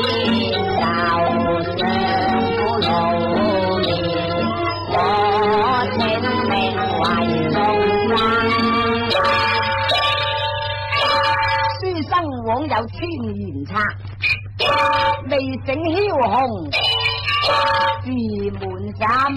天道常老念，我命命为难。书生枉有千言策，未整枭雄自满心。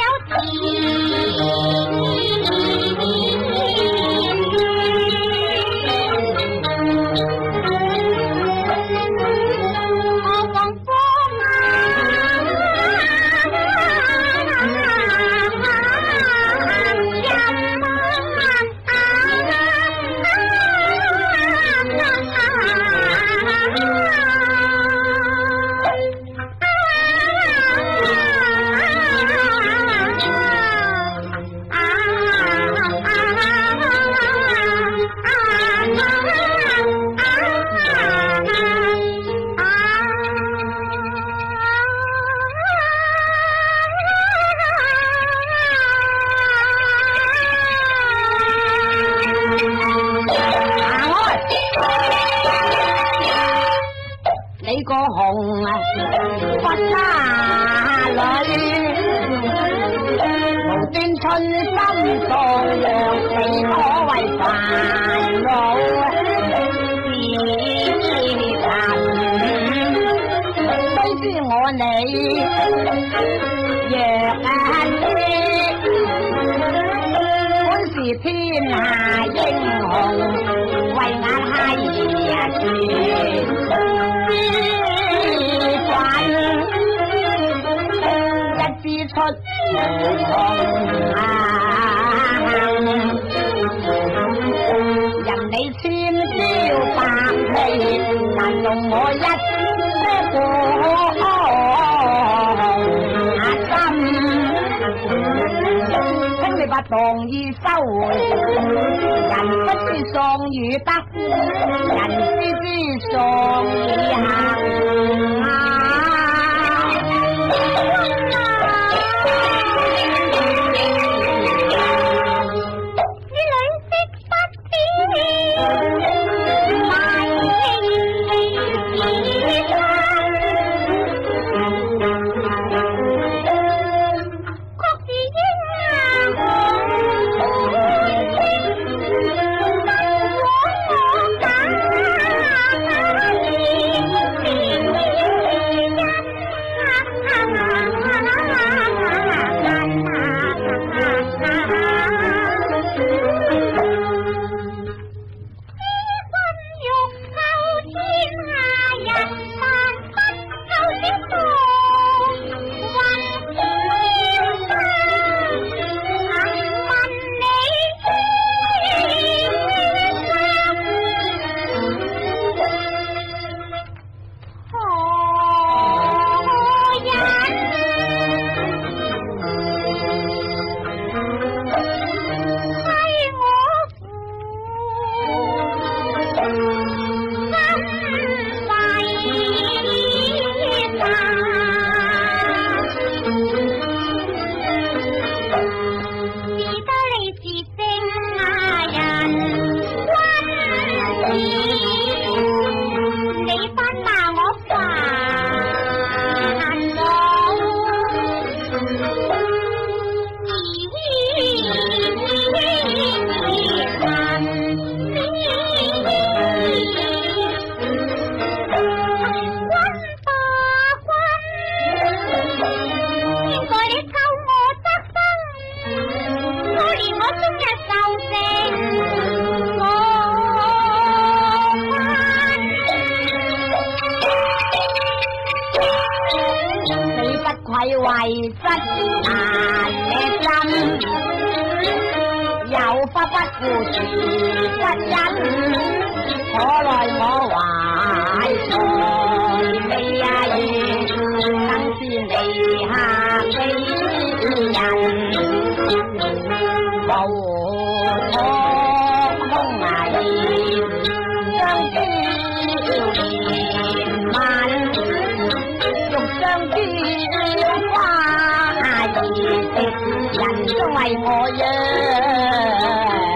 小鸡。红花里，无端春心荡，你可为烦恼是人。须知我你若恨之，本是天下英雄为眼开一见。人哋千招百計，難用我一個心。請你把唐意收回，人不知喪與得，人知知喪與行。难力尽，有不不付事不一，可奈我何？人都为我呀。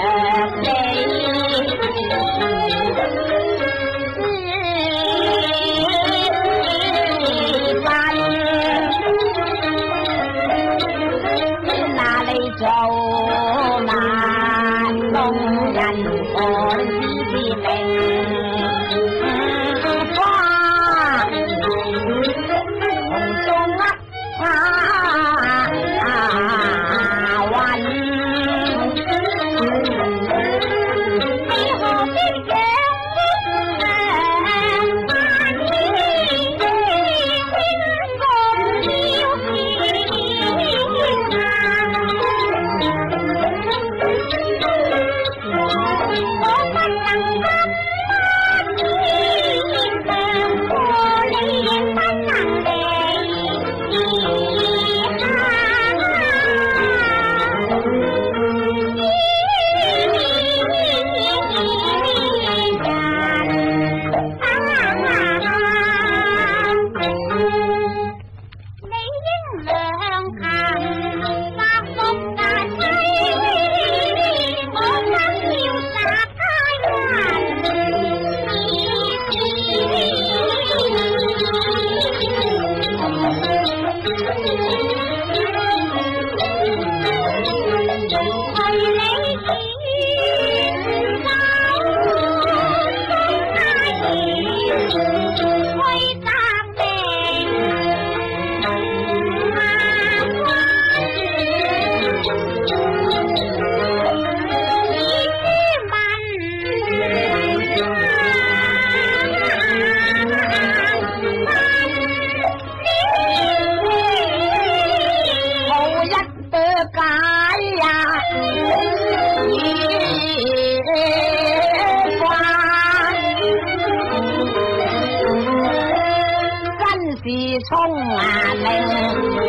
冲啊令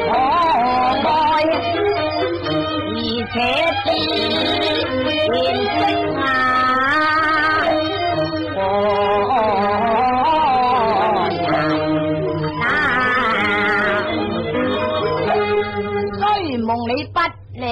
可愛，而且啲變色啊愛人啊，雖夢你不離棄。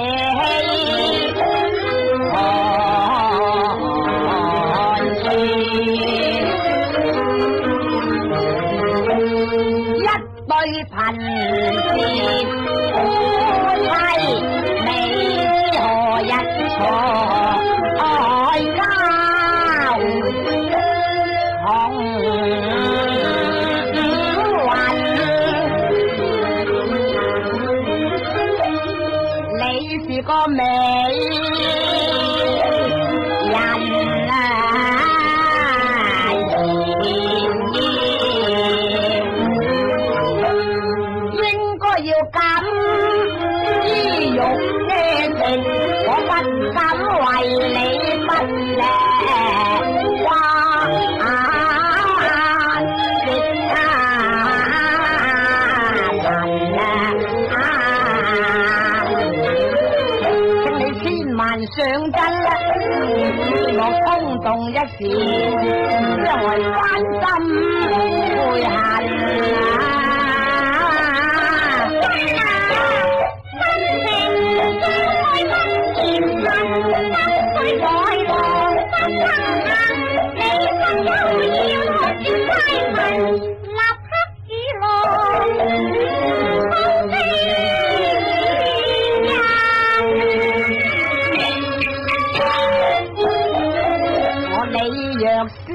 心为你不平，请你千万上啦，动一时，相爱关心，会。你若知。